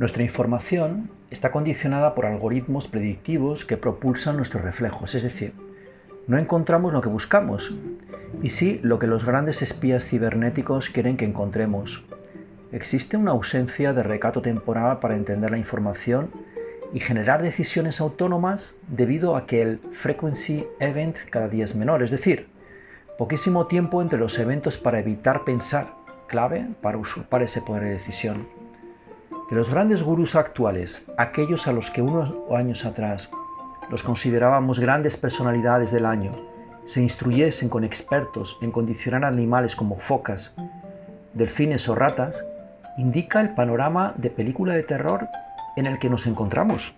Nuestra información está condicionada por algoritmos predictivos que propulsan nuestros reflejos, es decir, no encontramos lo que buscamos, y sí lo que los grandes espías cibernéticos quieren que encontremos. Existe una ausencia de recato temporal para entender la información y generar decisiones autónomas debido a que el frequency event cada día es menor, es decir, poquísimo tiempo entre los eventos para evitar pensar, clave para usurpar ese poder de decisión. Que los grandes gurús actuales, aquellos a los que unos años atrás los considerábamos grandes personalidades del año, se instruyesen con expertos en condicionar animales como focas, delfines o ratas, indica el panorama de película de terror en el que nos encontramos.